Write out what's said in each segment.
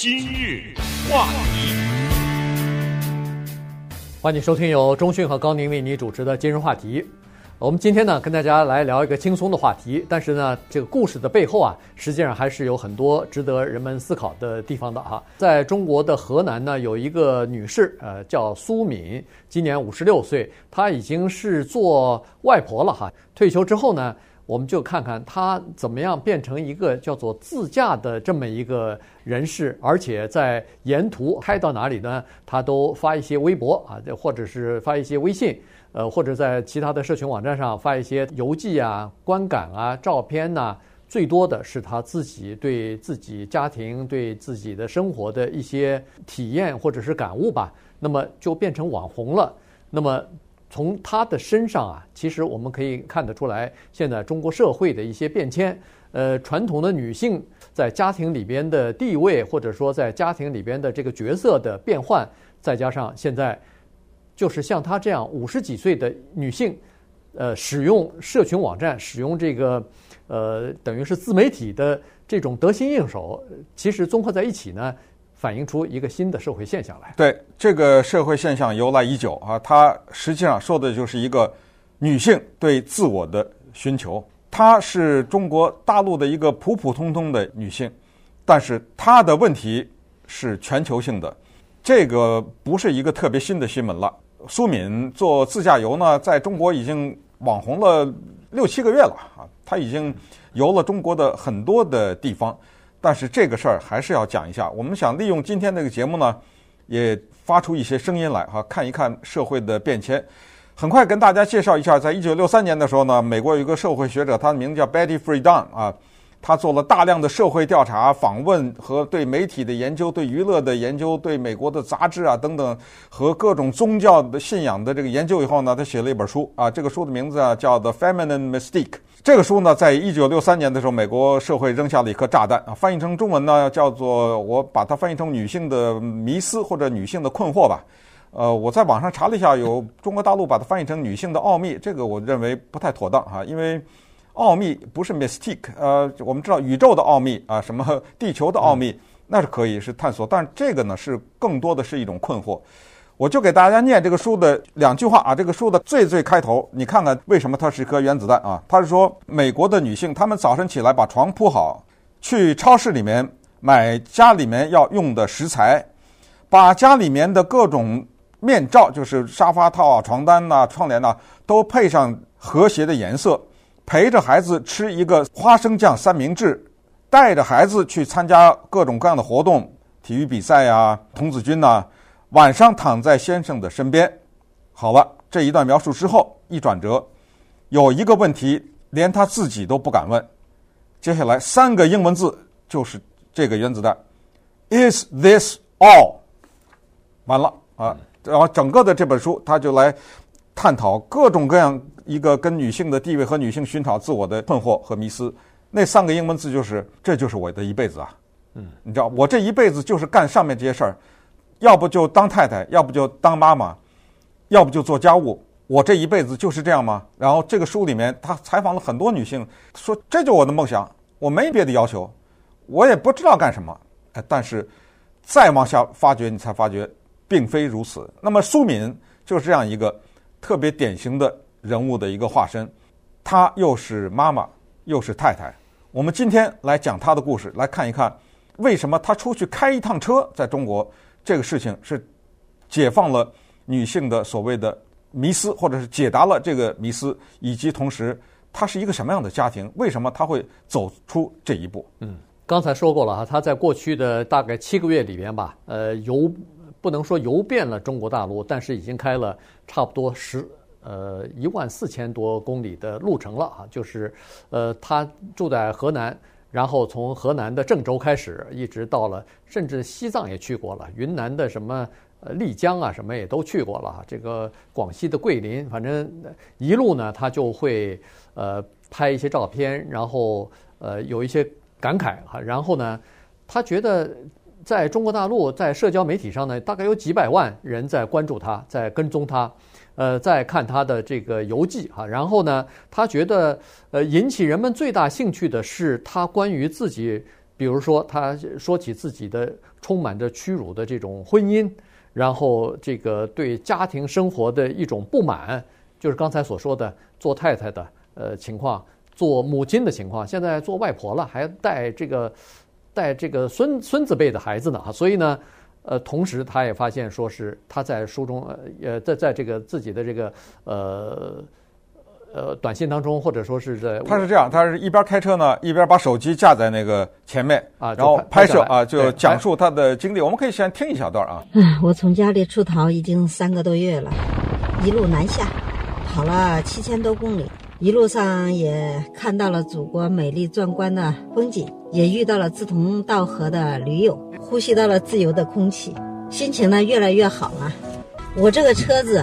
今日话题，欢迎收听由中讯和高宁为你主持的今日话题。我们今天呢，跟大家来聊一个轻松的话题，但是呢，这个故事的背后啊，实际上还是有很多值得人们思考的地方的哈。在中国的河南呢，有一个女士，呃，叫苏敏，今年五十六岁，她已经是做外婆了哈。退休之后呢，我们就看看他怎么样变成一个叫做自驾的这么一个人士，而且在沿途开到哪里呢，他都发一些微博啊，或者是发一些微信。呃，或者在其他的社群网站上发一些游记啊、观感啊、照片呐，最多的是他自己对自己家庭、对自己的生活的一些体验或者是感悟吧。那么就变成网红了。那么从他的身上啊，其实我们可以看得出来，现在中国社会的一些变迁。呃，传统的女性在家庭里边的地位，或者说在家庭里边的这个角色的变换，再加上现在。就是像她这样五十几岁的女性，呃，使用社群网站，使用这个，呃，等于是自媒体的这种得心应手，其实综合在一起呢，反映出一个新的社会现象来。对，这个社会现象由来已久啊，它实际上说的就是一个女性对自我的寻求。她是中国大陆的一个普普通通的女性，但是她的问题是全球性的，这个不是一个特别新的新闻了。苏敏做自驾游呢，在中国已经网红了六七个月了啊，她已经游了中国的很多的地方。但是这个事儿还是要讲一下。我们想利用今天这个节目呢，也发出一些声音来哈，看一看社会的变迁。很快跟大家介绍一下，在一九六三年的时候呢，美国有一个社会学者，他的名字叫 Betty Friedan 啊。他做了大量的社会调查、访问和对媒体的研究、对娱乐的研究、对美国的杂志啊等等和各种宗教的信仰的这个研究以后呢，他写了一本书啊，这个书的名字啊叫《The Feminine Mystique》。这个书呢，在一九六三年的时候，美国社会扔下了一颗炸弹啊，翻译成中文呢叫做我把它翻译成“女性的迷思”或者“女性的困惑”吧。呃，我在网上查了一下，有中国大陆把它翻译成“女性的奥秘”，这个我认为不太妥当哈，因为。奥秘不是 mystique，呃，我们知道宇宙的奥秘啊，什么地球的奥秘，那是可以是探索，但是这个呢是更多的是一种困惑。我就给大家念这个书的两句话啊，这个书的最最开头，你看看为什么它是一颗原子弹啊？他是说美国的女性，她们早晨起来把床铺好，去超市里面买家里面要用的食材，把家里面的各种面罩，就是沙发套啊、床单呐、窗帘呐，都配上和谐的颜色。陪着孩子吃一个花生酱三明治，带着孩子去参加各种各样的活动，体育比赛呀、童子军呐。晚上躺在先生的身边。好了，这一段描述之后一转折，有一个问题连他自己都不敢问。接下来三个英文字就是这个原子弹：Is this all？完了啊！然后整个的这本书他就来探讨各种各样。一个跟女性的地位和女性寻找自我的困惑和迷思，那三个英文字就是“这就是我的一辈子啊”。嗯，你知道，我这一辈子就是干上面这些事儿，要不就当太太，要不就当妈妈，要不就做家务。我这一辈子就是这样吗？然后这个书里面他采访了很多女性，说这就我的梦想，我没别的要求，我也不知道干什么。哎，但是再往下发掘，你才发觉并非如此。那么苏敏就是这样一个特别典型的。人物的一个化身，她又是妈妈，又是太太。我们今天来讲她的故事，来看一看为什么她出去开一趟车，在中国这个事情是解放了女性的所谓的迷思，或者是解答了这个迷思，以及同时她是一个什么样的家庭？为什么她会走出这一步？嗯，刚才说过了哈，她在过去的大概七个月里边吧，呃，游不能说游遍了中国大陆，但是已经开了差不多十。呃，一万四千多公里的路程了啊，就是，呃，他住在河南，然后从河南的郑州开始，一直到了，甚至西藏也去过了，云南的什么呃丽江啊，什么也都去过了。这个广西的桂林，反正一路呢，他就会呃拍一些照片，然后呃有一些感慨哈，然后呢，他觉得在中国大陆在社交媒体上呢，大概有几百万人在关注他，在跟踪他。呃，再看他的这个游记哈，然后呢，他觉得呃，引起人们最大兴趣的是他关于自己比如说他说起自己的充满着屈辱的这种婚姻，然后这个对家庭生活的一种不满，就是刚才所说的做太太的呃情况，做母亲的情况，现在做外婆了，还带这个带这个孙孙子辈的孩子呢哈，所以呢。呃，同时他也发现，说是他在书中，呃，在在这个自己的这个呃呃短信当中，或者说是在他是这样，他是一边开车呢，一边把手机架在那个前面啊，然后拍摄啊，就讲述他的经历。我们可以先听一小段啊。嗯，我从家里出逃已经三个多月了，一路南下，跑了七千多公里，一路上也看到了祖国美丽壮观的风景，也遇到了志同道合的驴友。呼吸到了自由的空气，心情呢越来越好了。我这个车子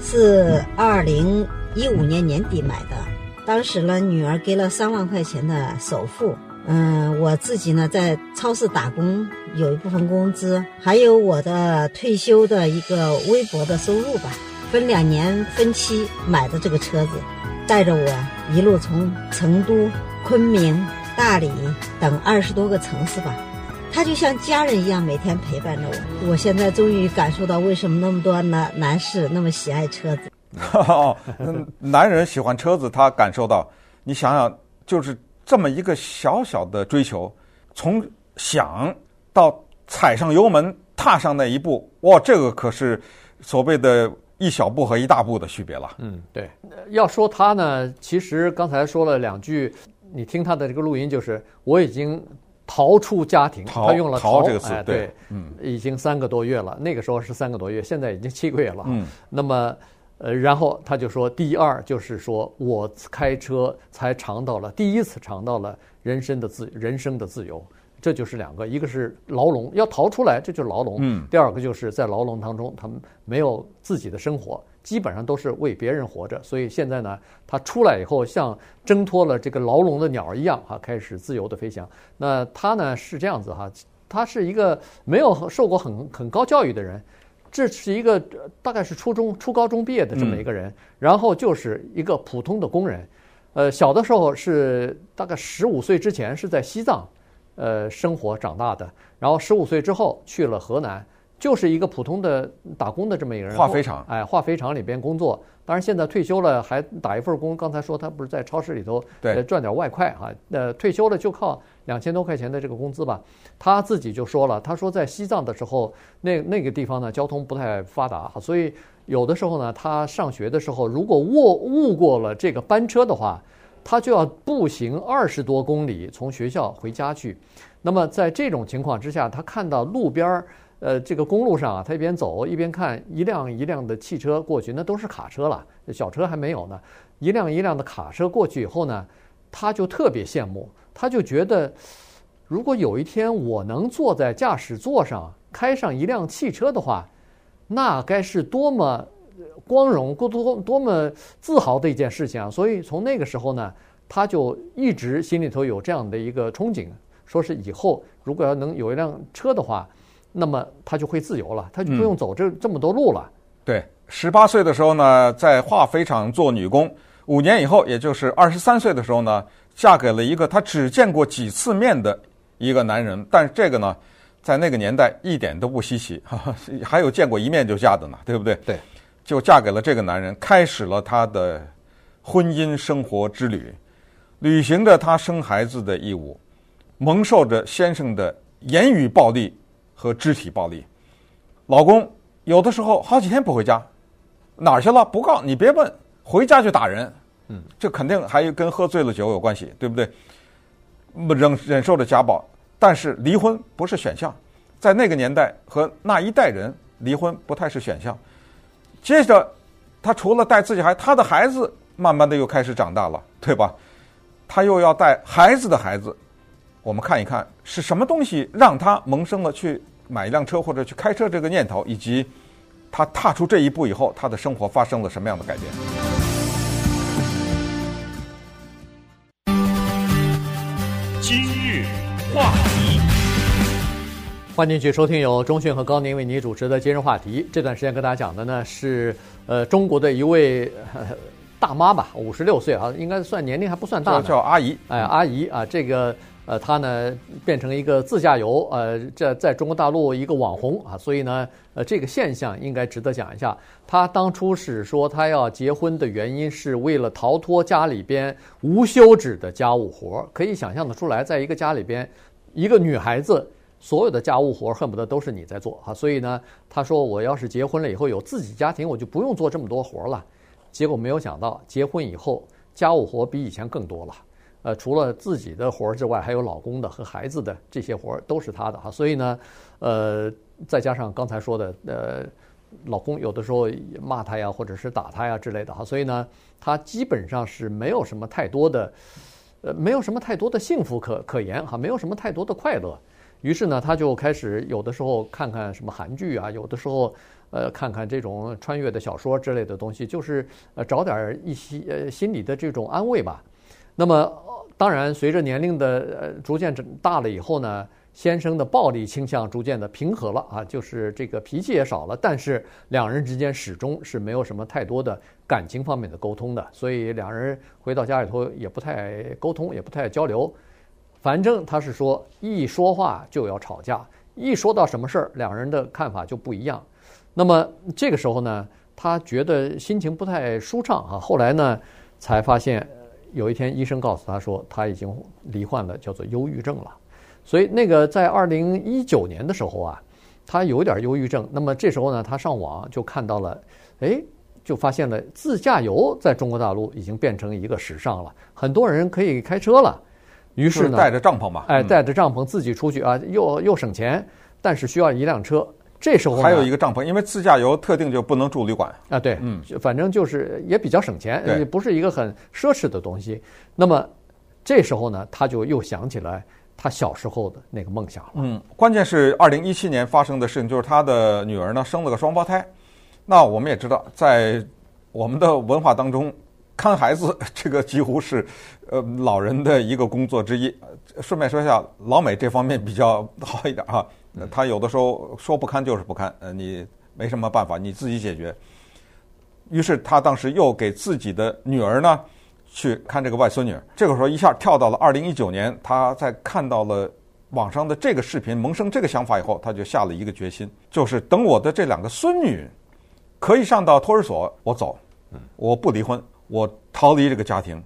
是二零一五年年底买的，当时呢女儿给了三万块钱的首付，嗯，我自己呢在超市打工，有一部分工资，还有我的退休的一个微薄的收入吧，分两年分期买的这个车子，带着我一路从成都、昆明、大理等二十多个城市吧。他就像家人一样，每天陪伴着我。我现在终于感受到为什么那么多男男士那么喜爱车子。哦，男人喜欢车子，他感受到。你想想，就是这么一个小小的追求，从想到踩上油门，踏上那一步，哇，这个可是所谓的一小步和一大步的区别了。嗯，对。要说他呢，其实刚才说了两句，你听他的这个录音，就是我已经。逃出家庭，他用了逃，逃这个词，哎，对，对，嗯，已经三个多月了。那个时候是三个多月，现在已经七个月了。嗯，那么，呃，然后他就说，第二就是说我开车才尝到了第一次尝到了人生的自人生的自由。这就是两个，一个是牢笼，要逃出来，这就是牢笼。嗯，第二个就是在牢笼当中，他们没有自己的生活，基本上都是为别人活着。所以现在呢，他出来以后，像挣脱了这个牢笼的鸟一样，哈，开始自由的飞翔。那他呢是这样子哈，他是一个没有受过很很高教育的人，这是一个大概是初中、初高中毕业的这么一个人，然后就是一个普通的工人。呃，小的时候是大概十五岁之前是在西藏。呃，生活长大的，然后十五岁之后去了河南，就是一个普通的打工的这么一个人。化肥厂，哎，化肥厂里边工作。当然现在退休了，还打一份工。刚才说他不是在超市里头对赚点外快哈。呃，退休了就靠两千多块钱的这个工资吧。他自己就说了，他说在西藏的时候，那那个地方呢交通不太发达，所以有的时候呢，他上学的时候如果误误过了这个班车的话。他就要步行二十多公里从学校回家去，那么在这种情况之下，他看到路边儿，呃，这个公路上啊，他一边走一边看一辆一辆的汽车过去，那都是卡车了，小车还没有呢。一辆一辆的卡车过去以后呢，他就特别羡慕，他就觉得，如果有一天我能坐在驾驶座上开上一辆汽车的话，那该是多么。光荣，多多多么自豪的一件事情啊！所以从那个时候呢，他就一直心里头有这样的一个憧憬，说是以后如果要能有一辆车的话，那么他就会自由了，他就不用走这这么多路了。嗯、对，十八岁的时候呢，在化肥厂做女工，五年以后，也就是二十三岁的时候呢，嫁给了一个她只见过几次面的一个男人。但是这个呢，在那个年代一点都不稀奇，哈哈，还有见过一面就嫁的呢，对不对？对。就嫁给了这个男人，开始了她的婚姻生活之旅，履行着她生孩子的义务，蒙受着先生的言语暴力和肢体暴力。老公有的时候好几天不回家，哪儿去了？不告你别问，回家就打人。嗯，这肯定还跟喝醉了酒有关系，对不对？忍忍受着家暴，但是离婚不是选项，在那个年代和那一代人，离婚不太是选项。接着，他除了带自己孩，他的孩子慢慢的又开始长大了，对吧？他又要带孩子的孩子，我们看一看是什么东西让他萌生了去买一辆车或者去开车这个念头，以及他踏出这一步以后，他的生活发生了什么样的改变？今日话题。欢迎继续收听由中讯和高宁为您主持的今日话题。这段时间跟大家讲的呢是，呃，中国的一位大妈吧，五十六岁啊，应该算年龄还不算大，叫阿姨。哎，阿姨啊，这个呃，他呢变成一个自驾游，呃，这在中国大陆一个网红啊，所以呢，呃，这个现象应该值得讲一下。他当初是说他要结婚的原因是为了逃脱家里边无休止的家务活，可以想象得出来，在一个家里边，一个女孩子所有的家务活恨不得都是你在做啊，所以呢，他说我要是结婚了以后有自己家庭，我就不用做这么多活了。结果没有想到，结婚以后家务活比以前更多了。呃，除了自己的活儿之外，还有老公的和孩子的这些活儿都是他的哈。所以呢，呃，再加上刚才说的，呃，老公有的时候骂他呀，或者是打他呀之类的哈。所以呢，他基本上是没有什么太多的，呃，没有什么太多的幸福可可言哈，没有什么太多的快乐。于是呢，他就开始有的时候看看什么韩剧啊，有的时候呃看看这种穿越的小说之类的东西，就是呃找点一些呃心理的这种安慰吧。那么。当然，随着年龄的逐渐长大了以后呢，先生的暴力倾向逐渐的平和了啊，就是这个脾气也少了。但是两人之间始终是没有什么太多的感情方面的沟通的，所以两人回到家里头也不太沟通，也不太交流。反正他是说，一说话就要吵架，一说到什么事儿，两人的看法就不一样。那么这个时候呢，他觉得心情不太舒畅啊。后来呢，才发现。有一天，医生告诉他说，他已经罹患了叫做忧郁症了。所以，那个在二零一九年的时候啊，他有点忧郁症。那么这时候呢，他上网就看到了，哎，就发现了自驾游在中国大陆已经变成一个时尚了，很多人可以开车了。于是呢，带着帐篷嘛，哎，带着帐篷自己出去啊，又又省钱，但是需要一辆车。这时候还有一个帐篷，因为自驾游特定就不能住旅馆啊。对，嗯，反正就是也比较省钱，也不是一个很奢侈的东西。那么这时候呢，他就又想起来他小时候的那个梦想了。嗯，关键是二零一七年发生的事情，就是他的女儿呢生了个双胞胎。那我们也知道，在我们的文化当中，看孩子 这个几乎是呃老人的一个工作之一。顺便说一下，老美这方面比较 好一点哈。他有的时候说不堪就是不堪，呃，你没什么办法，你自己解决。于是他当时又给自己的女儿呢去看这个外孙女。这个时候一下跳到了二零一九年，他在看到了网上的这个视频，萌生这个想法以后，他就下了一个决心，就是等我的这两个孙女可以上到托儿所，我走，我不离婚，我逃离这个家庭。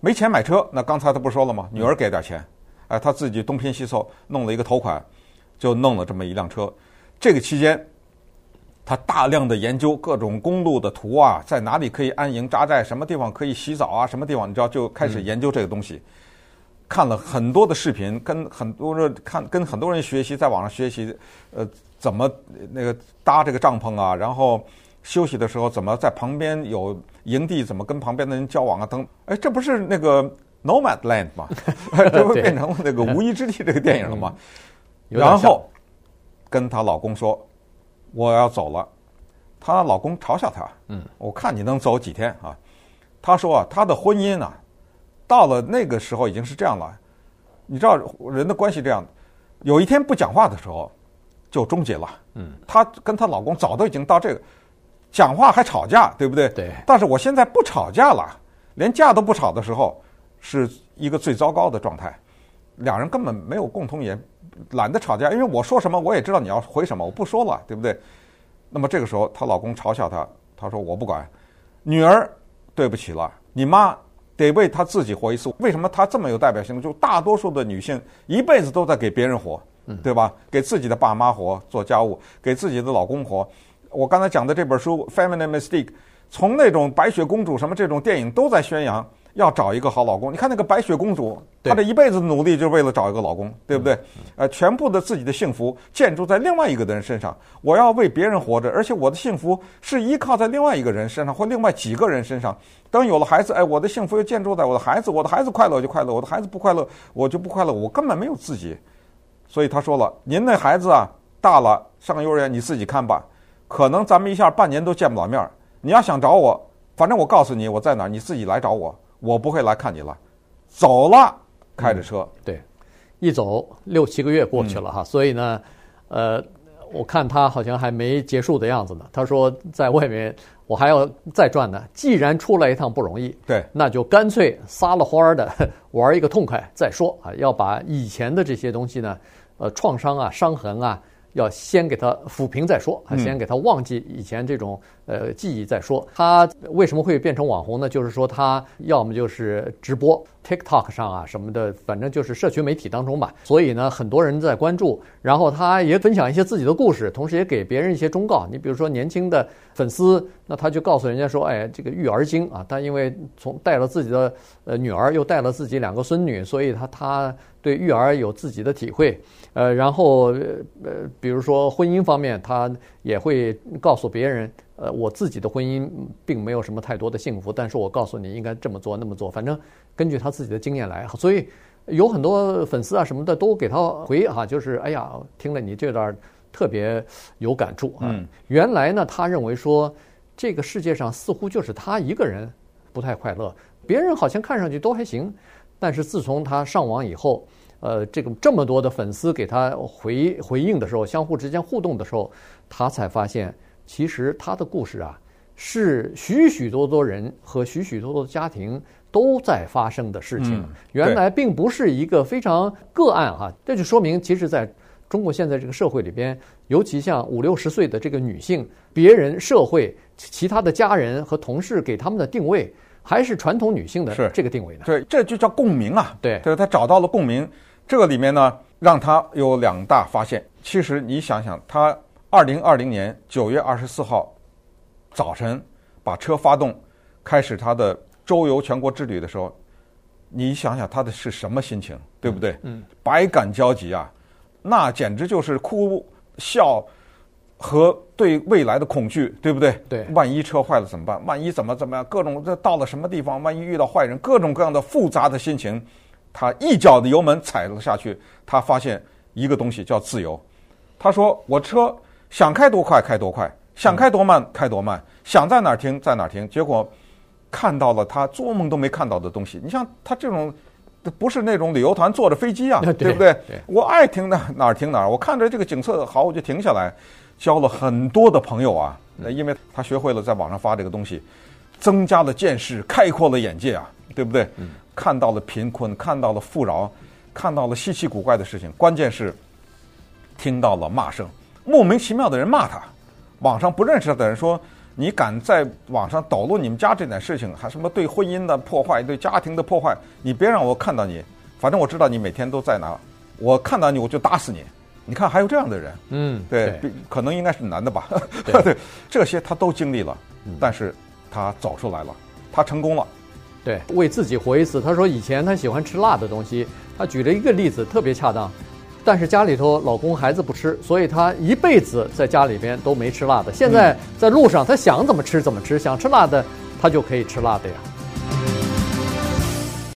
没钱买车，那刚才他不说了吗？女儿给点钱，哎，他自己东拼西凑弄了一个头款。就弄了这么一辆车，这个期间，他大量的研究各种公路的图啊，在哪里可以安营扎寨，什么地方可以洗澡啊，什么地方你知道，就开始研究这个东西。嗯、看了很多的视频，跟很多人看，跟很多人学习，在网上学习，呃，怎么那个搭这个帐篷啊，然后休息的时候怎么在旁边有营地，怎么跟旁边的人交往啊等。哎，这不是那个 Nomadland 吗？这不变成了那个无依之地这个电影了吗？然后跟她老公说：“我要走了。”她老公嘲笑她：“嗯，我看你能走几天啊？”她说：“啊，她的婚姻啊，到了那个时候已经是这样了。你知道人的关系这样，有一天不讲话的时候就终结了。嗯，她跟她老公早都已经到这个讲话还吵架，对不对？对。但是我现在不吵架了，连架都不吵的时候，是一个最糟糕的状态。两人根本没有共同语言。”懒得吵架，因为我说什么我也知道你要回什么，我不说了，对不对？那么这个时候，她老公嘲笑她，她说我不管，女儿对不起了，你妈得为她自己活一次。为什么她这么有代表性？就大多数的女性一辈子都在给别人活，对吧？给自己的爸妈活，做家务，给自己的老公活。我刚才讲的这本书《Feminine Mystique》，从那种白雪公主什么这种电影都在宣扬。要找一个好老公，你看那个白雪公主，她这一辈子努力就是为了找一个老公，对不对？呃，全部的自己的幸福建筑在另外一个的人身上。我要为别人活着，而且我的幸福是依靠在另外一个人身上或另外几个人身上。等有了孩子，哎，我的幸福又建筑在我的孩子，我的孩子快乐就快乐，我的孩子不快乐我就不快乐，我根本没有自己。所以他说了，您那孩子啊大了上幼儿园，你自己看吧。可能咱们一下半年都见不了面儿。你要想找我，反正我告诉你我在哪儿，你自己来找我。我不会来看你了，走了，开着车，对，一走六七个月过去了哈，所以呢，呃，我看他好像还没结束的样子呢。他说在外面我还要再转呢。既然出来一趟不容易，对，那就干脆撒了欢儿的玩一个痛快再说啊！要把以前的这些东西呢，呃，创伤啊、伤痕啊。要先给他抚平再说，先给他忘记以前这种呃记忆再说。他为什么会变成网红呢？就是说他要么就是直播 TikTok 上啊什么的，反正就是社群媒体当中吧。所以呢，很多人在关注，然后他也分享一些自己的故事，同时也给别人一些忠告。你比如说年轻的粉丝，那他就告诉人家说：“哎，这个育儿经啊，他因为从带了自己的呃女儿，又带了自己两个孙女，所以他他对育儿有自己的体会。”呃，然后呃，比如说婚姻方面，他也会告诉别人，呃，我自己的婚姻并没有什么太多的幸福，但是我告诉你应该这么做那么做，反正根据他自己的经验来。所以有很多粉丝啊什么的都给他回啊，就是哎呀，听了你这段特别有感触啊。原来呢，他认为说这个世界上似乎就是他一个人不太快乐，别人好像看上去都还行，但是自从他上网以后。呃，这个这么多的粉丝给他回回应的时候，相互之间互动的时候，他才发现，其实他的故事啊，是许许多多人和许许多多的家庭都在发生的事情。原来并不是一个非常个案哈，这就说明，其实在中国现在这个社会里边，尤其像五六十岁的这个女性，别人、社会、其他的家人和同事给他们的定位，还是传统女性的这个定位呢。对，这就叫共鸣啊。对，就是她找到了共鸣。这个里面呢，让她有两大发现。其实你想想，他二零二零年九月二十四号早晨把车发动，开始他的周游全国之旅的时候，你想想他的是什么心情，对不对？嗯，嗯，百感交集啊，那简直就是哭笑和对未来的恐惧，对不对？对，万一车坏了怎么办？万一怎么怎么样？各种这到了什么地方？万一遇到坏人，各种各样的复杂的心情。他一脚的油门踩了下去，他发现一个东西叫自由。他说：“我车想开多快开多快，想开多慢开多慢，想在哪儿停在哪儿停。”结果看到了他做梦都没看到的东西。你像他这种，不是那种旅游团坐着飞机啊，对不对？我爱停哪哪儿停哪儿。我看着这个景色好，我就停下来。交了很多的朋友啊，因为他学会了在网上发这个东西，增加了见识，开阔了眼界啊，对不对？看到了贫困，看到了富饶，看到了稀奇古怪的事情。关键是听到了骂声，莫名其妙的人骂他。网上不认识他的人说：“你敢在网上抖露你们家这点事情，还什么对婚姻的破坏、对家庭的破坏？你别让我看到你。反正我知道你每天都在哪，我看到你我就打死你。你看还有这样的人，嗯，对，可能应该是男的吧？对，对，这些他都经历了，但是他走出来了，他成功了。”对，为自己活一次。他说以前他喜欢吃辣的东西，他举了一个例子特别恰当，但是家里头老公孩子不吃，所以她一辈子在家里边都没吃辣的。现在在路上，她想怎么吃怎么吃，想吃辣的她就可以吃辣的呀。